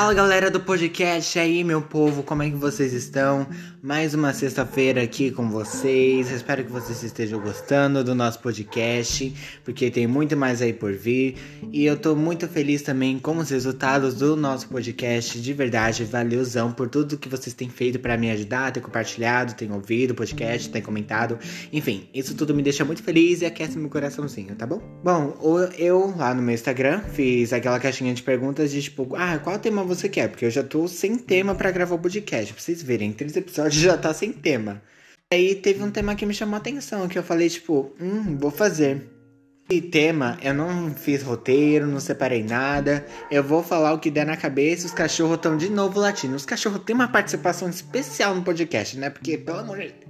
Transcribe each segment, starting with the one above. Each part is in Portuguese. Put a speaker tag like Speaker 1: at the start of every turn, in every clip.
Speaker 1: Fala galera do podcast aí, meu povo, como é que vocês estão? Mais uma sexta-feira aqui com vocês. Espero que vocês estejam gostando do nosso podcast, porque tem muito mais aí por vir. E eu tô muito feliz também com os resultados do nosso podcast. De verdade, valeuzão por tudo que vocês têm feito para me ajudar, ter compartilhado, ter ouvido o podcast, ter comentado. Enfim, isso tudo me deixa muito feliz e aquece meu coraçãozinho, tá bom? Bom, eu lá no meu Instagram fiz aquela caixinha de perguntas de tipo, ah, qual tema você quer? Porque eu já tô sem tema para gravar o podcast. Pra vocês verem, três episódios já tá sem tema. Aí teve um tema que me chamou a atenção, que eu falei, tipo, hum, vou fazer. E tema, eu não fiz roteiro, não separei nada. Eu vou falar o que der na cabeça. Os cachorros estão de novo latindo. Os cachorros têm uma participação especial no podcast, né? Porque, pelo amor de Deus.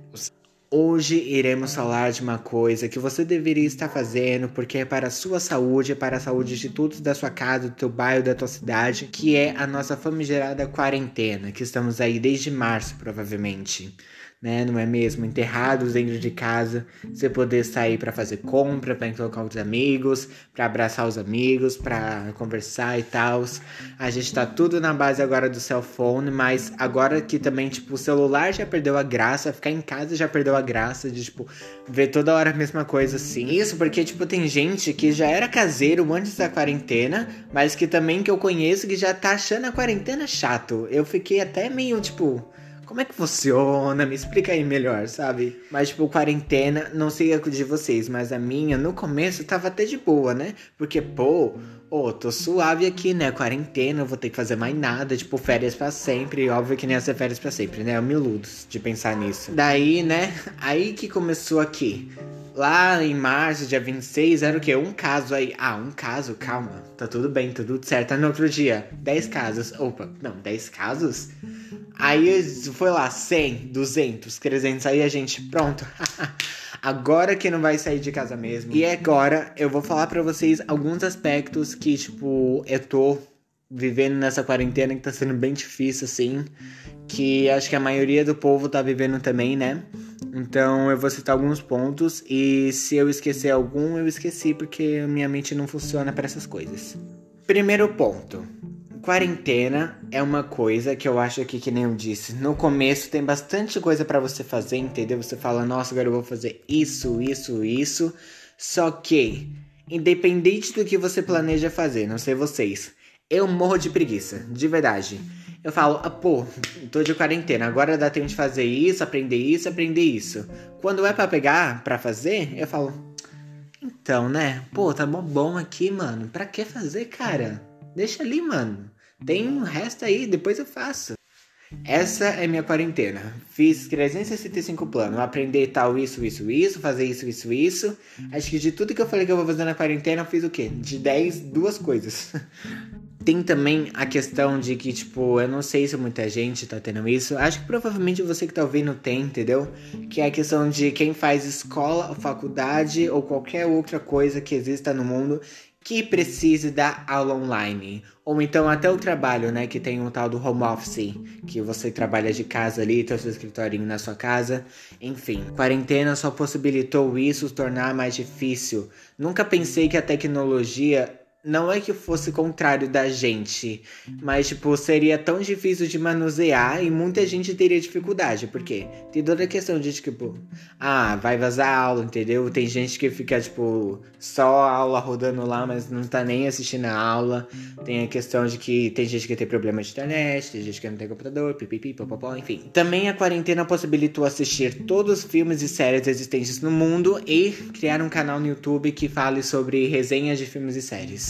Speaker 1: Hoje iremos falar de uma coisa que você deveria estar fazendo porque é para a sua saúde, é para a saúde de todos da sua casa, do teu bairro, da tua cidade, que é a nossa famigerada quarentena, que estamos aí desde março, provavelmente né? Não é mesmo? Enterrados dentro de casa, você poder sair para fazer compra, para encontrar os amigos, para abraçar os amigos, para conversar e tal. A gente tá tudo na base agora do cell phone, mas agora que também, tipo, o celular já perdeu a graça, ficar em casa já perdeu a graça de, tipo, ver toda hora a mesma coisa assim. Isso porque, tipo, tem gente que já era caseiro antes da quarentena, mas que também que eu conheço que já tá achando a quarentena chato. Eu fiquei até meio, tipo como é que funciona? Me explica aí melhor, sabe? Mas, tipo, quarentena, não sei a de vocês, mas a minha, no começo, tava até de boa, né? Porque, pô, ô, oh, tô suave aqui, né? Quarentena, vou ter que fazer mais nada, tipo, férias para sempre. Óbvio que nem ia ser férias para sempre, né? Eu me iludo de pensar nisso. Daí, né? Aí que começou aqui. Lá em março, dia 26, era o quê? Um caso aí. Ah, um caso, calma. Tá tudo bem, tá tudo certo. Aí no outro dia, 10 casos. Opa, não, 10 casos? Aí foi lá, 100, 200, 300. Aí a gente, pronto. agora que não vai sair de casa mesmo. E agora eu vou falar para vocês alguns aspectos que, tipo, eu tô vivendo nessa quarentena que tá sendo bem difícil, assim. Que acho que a maioria do povo tá vivendo também, né? Então eu vou citar alguns pontos e se eu esquecer algum, eu esqueci porque minha mente não funciona para essas coisas. Primeiro ponto quarentena é uma coisa que eu acho que, que nem eu disse, no começo tem bastante coisa para você fazer, entendeu? Você fala, nossa, agora eu vou fazer isso, isso, isso. Só que, independente do que você planeja fazer, não sei vocês, eu morro de preguiça, de verdade. Eu falo, ah, pô, tô de quarentena, agora dá tempo de fazer isso, aprender isso, aprender isso. Quando é para pegar, para fazer, eu falo, então, né? Pô, tá bom, bom aqui, mano. Pra que fazer, cara? Deixa ali, mano. Tem um resto aí, depois eu faço. Essa é minha quarentena. Fiz 365 planos. Aprender tal, isso, isso, isso. Fazer isso, isso, isso. Acho que de tudo que eu falei que eu vou fazer na quarentena, eu fiz o quê? De 10, duas coisas. Tem também a questão de que, tipo, eu não sei se muita gente tá tendo isso. Acho que provavelmente você que tá ouvindo tem, entendeu? Que é a questão de quem faz escola, faculdade ou qualquer outra coisa que exista no mundo que precise da aula online. Ou então até o trabalho, né? Que tem um tal do home office, que você trabalha de casa ali, tem o seu escritorinho na sua casa. Enfim, quarentena só possibilitou isso tornar mais difícil. Nunca pensei que a tecnologia não é que fosse contrário da gente, mas tipo, seria tão difícil de manusear e muita gente teria dificuldade, porque tem toda a questão de tipo, ah, vai vazar aula, entendeu? Tem gente que fica tipo, só a aula rodando lá, mas não tá nem assistindo a aula. Tem a questão de que tem gente que tem problema de internet, tem gente que não tem computador, pipipi, popopó, enfim. Também a quarentena possibilitou assistir todos os filmes e séries existentes no mundo e criar um canal no YouTube que fale sobre resenhas de filmes e séries.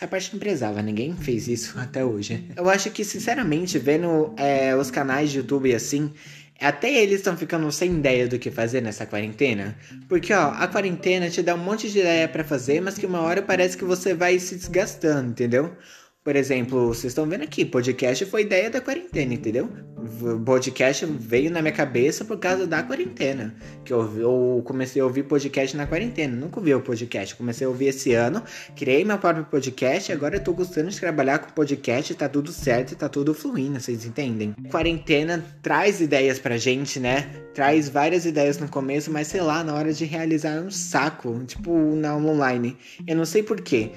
Speaker 1: Essa parte não precisava, ninguém fez isso até hoje. Eu acho que, sinceramente, vendo é, os canais de YouTube assim, até eles estão ficando sem ideia do que fazer nessa quarentena. Porque, ó, a quarentena te dá um monte de ideia para fazer, mas que uma hora parece que você vai se desgastando, entendeu? Por exemplo, vocês estão vendo aqui, podcast foi ideia da quarentena, entendeu? Podcast veio na minha cabeça por causa da quarentena. Que eu, eu comecei a ouvir podcast na quarentena. Nunca ouvi o podcast. Comecei a ouvir esse ano, criei meu próprio podcast agora eu tô gostando de trabalhar com podcast, tá tudo certo, tá tudo fluindo, vocês entendem? Quarentena traz ideias pra gente, né? Traz várias ideias no começo, mas sei lá, na hora de realizar é um saco, tipo na online. Eu não sei porquê.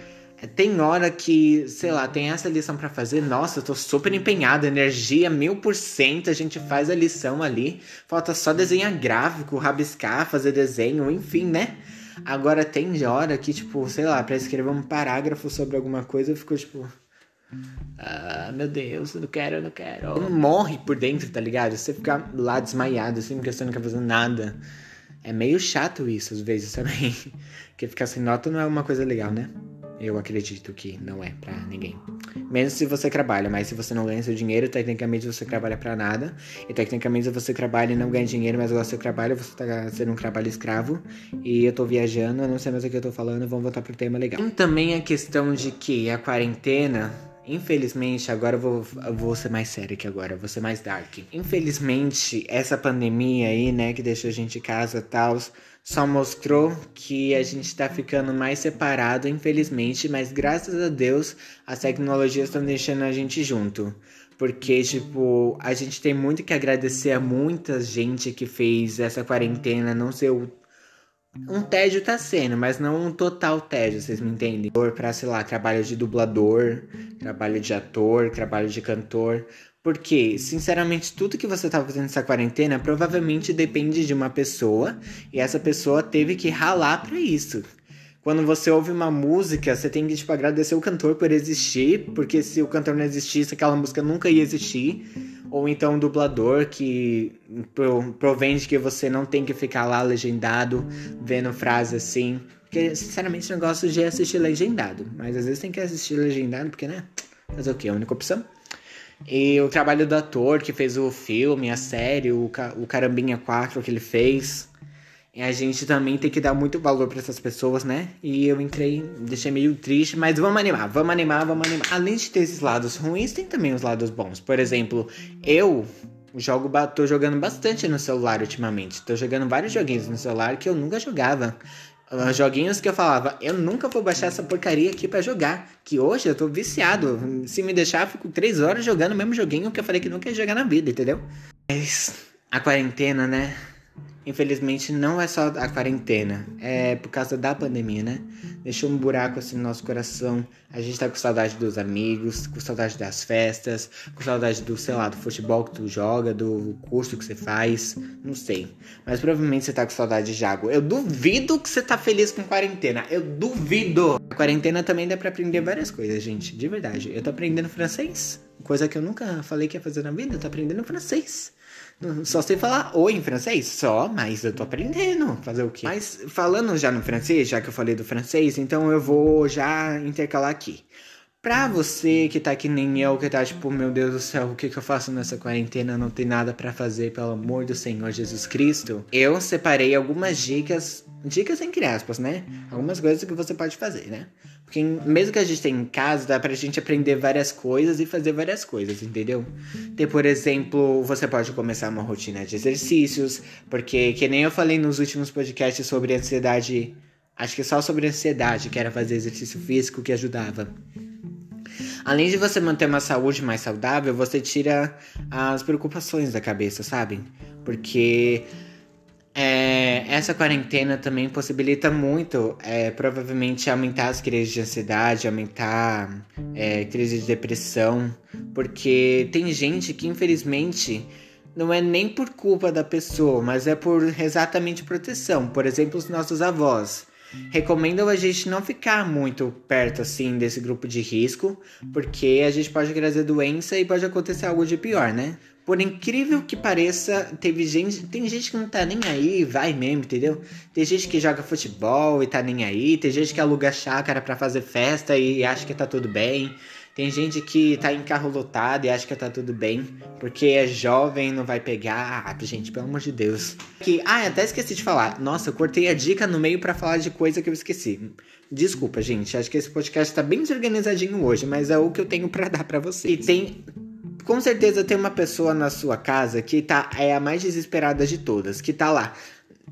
Speaker 1: Tem hora que, sei lá, tem essa lição para fazer. Nossa, eu tô super empenhada, energia mil por cento. A gente faz a lição ali. Falta só desenhar gráfico, rabiscar, fazer desenho, enfim, né? Agora tem hora que, tipo, sei lá, pra escrever um parágrafo sobre alguma coisa, eu fico tipo. Ah, meu Deus, eu não quero, eu não quero. Morre por dentro, tá ligado? Você fica lá desmaiado, assim, porque você não quer fazer nada. É meio chato isso às vezes também. Porque ficar sem nota não é uma coisa legal, né? Eu acredito que não é para ninguém. Menos se você trabalha, mas se você não ganha seu dinheiro, tecnicamente você trabalha para nada. E tecnicamente você trabalha e não ganha dinheiro, mas gosta do seu trabalho, você tá sendo um trabalho escravo. E eu tô viajando, eu não sei mais o que eu tô falando, vamos voltar pro tema legal. Tem também a questão de que a quarentena Infelizmente, agora eu vou, eu vou ser mais sério aqui agora, vou ser mais dark. Infelizmente, essa pandemia aí, né, que deixou a gente em casa e tal, só mostrou que a gente tá ficando mais separado, infelizmente, mas graças a Deus as tecnologias estão deixando a gente junto. Porque, tipo, a gente tem muito que agradecer a muita gente que fez essa quarentena não ser o um tédio tá sendo, mas não um total tédio, vocês me entendem? Pra, sei lá, trabalho de dublador, trabalho de ator, trabalho de cantor. Porque, sinceramente, tudo que você tá fazendo nessa quarentena provavelmente depende de uma pessoa e essa pessoa teve que ralar para isso. Quando você ouve uma música, você tem que tipo, agradecer o cantor por existir, porque se o cantor não existisse, aquela música nunca ia existir ou então um dublador que provém de que você não tem que ficar lá legendado, vendo frase assim. Porque, sinceramente, eu gosto de assistir legendado. Mas às vezes tem que assistir legendado, porque, né? Fazer o quê? A única opção. E o trabalho do ator que fez o filme, a série, o, o Carambinha 4 que ele fez. E a gente também tem que dar muito valor para essas pessoas, né? E eu entrei, deixei meio triste, mas vamos animar, vamos animar, vamos animar. Além de ter esses lados ruins, tem também os lados bons. Por exemplo, eu jogo, tô jogando bastante no celular ultimamente. Tô jogando vários joguinhos no celular que eu nunca jogava. Uh, joguinhos que eu falava, eu nunca vou baixar essa porcaria aqui para jogar. Que hoje eu tô viciado. Se me deixar, fico três horas jogando o mesmo joguinho que eu falei que nunca ia jogar na vida, entendeu? Mas a quarentena, né? Infelizmente não é só a quarentena, é por causa da pandemia, né? Deixou um buraco assim no nosso coração. A gente tá com saudade dos amigos, com saudade das festas, com saudade do, sei lá, do futebol que tu joga, do curso que você faz, não sei. Mas provavelmente você tá com saudade de Jago. Eu duvido que você tá feliz com quarentena. Eu duvido. A quarentena também dá para aprender várias coisas, gente, de verdade. Eu tô aprendendo francês, coisa que eu nunca falei que ia fazer na vida, eu tô aprendendo francês. Só sei falar oi em francês? Só, mas eu tô aprendendo. Fazer o quê? Mas falando já no francês, já que eu falei do francês, então eu vou já intercalar aqui. Pra você que tá que nem eu, que tá tipo, meu Deus do céu, o que, que eu faço nessa quarentena? Não tem nada para fazer, pelo amor do Senhor Jesus Cristo. Eu separei algumas dicas, dicas entre aspas, né? Algumas coisas que você pode fazer, né? Porque mesmo que a gente tenha em casa, dá pra gente aprender várias coisas e fazer várias coisas, entendeu? Tem, por exemplo, você pode começar uma rotina de exercícios, porque que nem eu falei nos últimos podcasts sobre ansiedade, acho que só sobre ansiedade, que era fazer exercício físico que ajudava. Além de você manter uma saúde mais saudável, você tira as preocupações da cabeça, sabe? Porque é, essa quarentena também possibilita muito, é, provavelmente, aumentar as crises de ansiedade, aumentar é, crises de depressão, porque tem gente que, infelizmente, não é nem por culpa da pessoa, mas é por exatamente proteção. Por exemplo, os nossos avós recomendam a gente não ficar muito perto assim desse grupo de risco, porque a gente pode trazer doença e pode acontecer algo de pior, né? Por incrível que pareça, teve gente, tem gente que não tá nem aí, vai mesmo, entendeu? Tem gente que joga futebol e tá nem aí, tem gente que aluga chácara para fazer festa e acha que tá tudo bem. Tem gente que tá em carro lotado e acha que tá tudo bem, porque é jovem não vai pegar. Ah, gente, pelo amor de Deus. Que, ah, até esqueci de falar. Nossa, eu cortei a dica no meio para falar de coisa que eu esqueci. Desculpa, gente. Acho que esse podcast tá bem desorganizadinho hoje, mas é o que eu tenho para dar para você. E tem com certeza tem uma pessoa na sua casa que tá é a mais desesperada de todas, que tá lá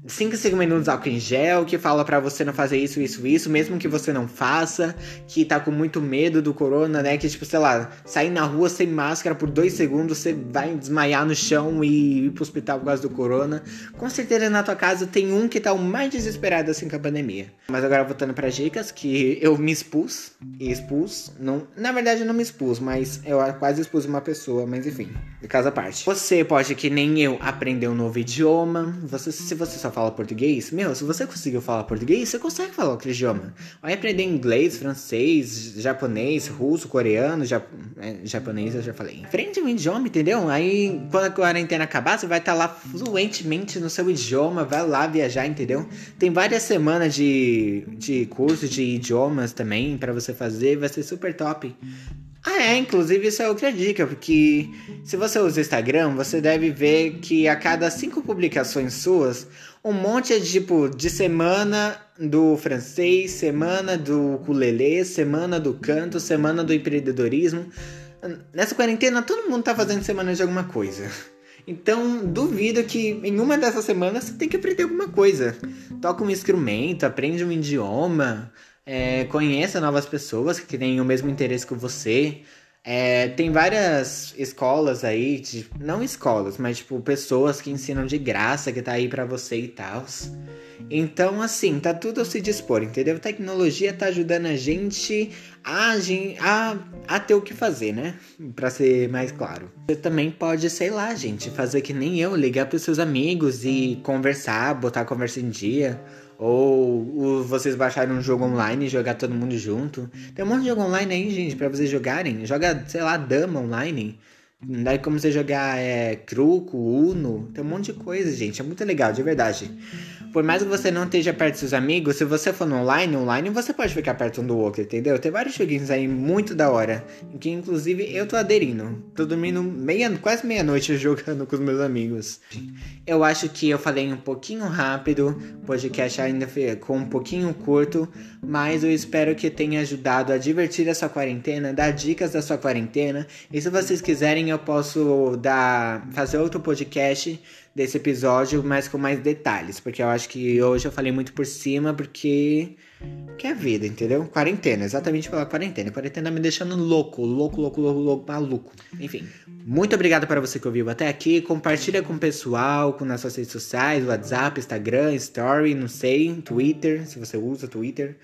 Speaker 1: 5, 5 minutos álcool em gel, que fala para você não fazer isso, isso, isso, mesmo que você não faça, que tá com muito medo do corona, né? Que, tipo, sei lá, sair na rua sem máscara por dois segundos, você vai desmaiar no chão e ir pro hospital por causa do corona. Com certeza na tua casa tem um que tá o mais desesperado assim com a pandemia. Mas agora voltando para dicas, que eu me expus, e expus, não, na verdade eu não me expus, mas eu quase expus uma pessoa, mas enfim, de casa à parte. Você pode, que nem eu, aprender um novo idioma, você, se você só fala português, meu, se você conseguiu falar português, você consegue falar outro idioma. Vai aprender inglês, francês, japonês, russo, coreano, jap... é, japonês eu já falei. Aprende um idioma, entendeu? Aí quando a quarentena acabar, você vai estar tá lá fluentemente no seu idioma, vai lá viajar, entendeu? Tem várias semanas de, de curso de idiomas também para você fazer, vai ser super top. É, inclusive isso é outra dica, porque se você usa Instagram, você deve ver que a cada cinco publicações suas, um monte de tipo de semana do francês, semana do ukulele, semana do canto, semana do empreendedorismo. Nessa quarentena, todo mundo tá fazendo semana de alguma coisa. Então, duvido que em uma dessas semanas você tem que aprender alguma coisa. Toca um instrumento, aprende um idioma, é, conheça novas pessoas que têm o mesmo interesse que você. É, tem várias escolas aí, de, não escolas, mas tipo pessoas que ensinam de graça, que tá aí para você e tal. Então, assim, tá tudo a se dispor, entendeu? Tecnologia tá ajudando a gente a, a, a ter o que fazer, né? Pra ser mais claro. Você também pode, sei lá, gente, fazer que nem eu, ligar pros seus amigos e conversar, botar a conversa em dia. Ou, vocês baixarem um jogo online e jogar todo mundo junto. Tem um monte de jogo online aí, gente, para vocês jogarem. Joga, sei lá, dama online. Daí como você jogar é, truco, uno, tem um monte de coisa, gente. É muito legal, de verdade. Por mais que você não esteja perto dos seus amigos, se você for no online, online você pode ficar perto um do outro, entendeu? Tem vários joguinhos aí muito da hora. Que inclusive eu tô aderindo. Tô dormindo meia, quase meia-noite jogando com os meus amigos. Eu acho que eu falei um pouquinho rápido, podcast ainda ficou um pouquinho curto, mas eu espero que tenha ajudado a divertir a sua quarentena, dar dicas da sua quarentena. E se vocês quiserem, eu posso dar fazer outro podcast desse episódio, mas com mais detalhes, porque eu acho que hoje eu falei muito por cima, porque que é vida, entendeu? Quarentena, exatamente pela quarentena. Quarentena me deixando louco, louco, louco, louco, louco, maluco. Enfim, muito obrigado para você que ouviu até aqui. Compartilha com o pessoal, com nas suas redes sociais, WhatsApp, Instagram, Story, não sei, Twitter, se você usa Twitter.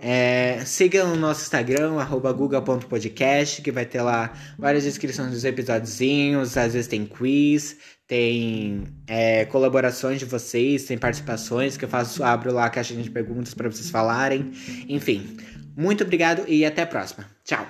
Speaker 1: É, siga o nosso Instagram, guga.podcast, que vai ter lá várias descrições dos episódiozinhos, às vezes tem quiz, tem é, colaborações de vocês, tem participações que eu faço, abro lá a caixa de perguntas para vocês falarem. Enfim, muito obrigado e até a próxima. Tchau!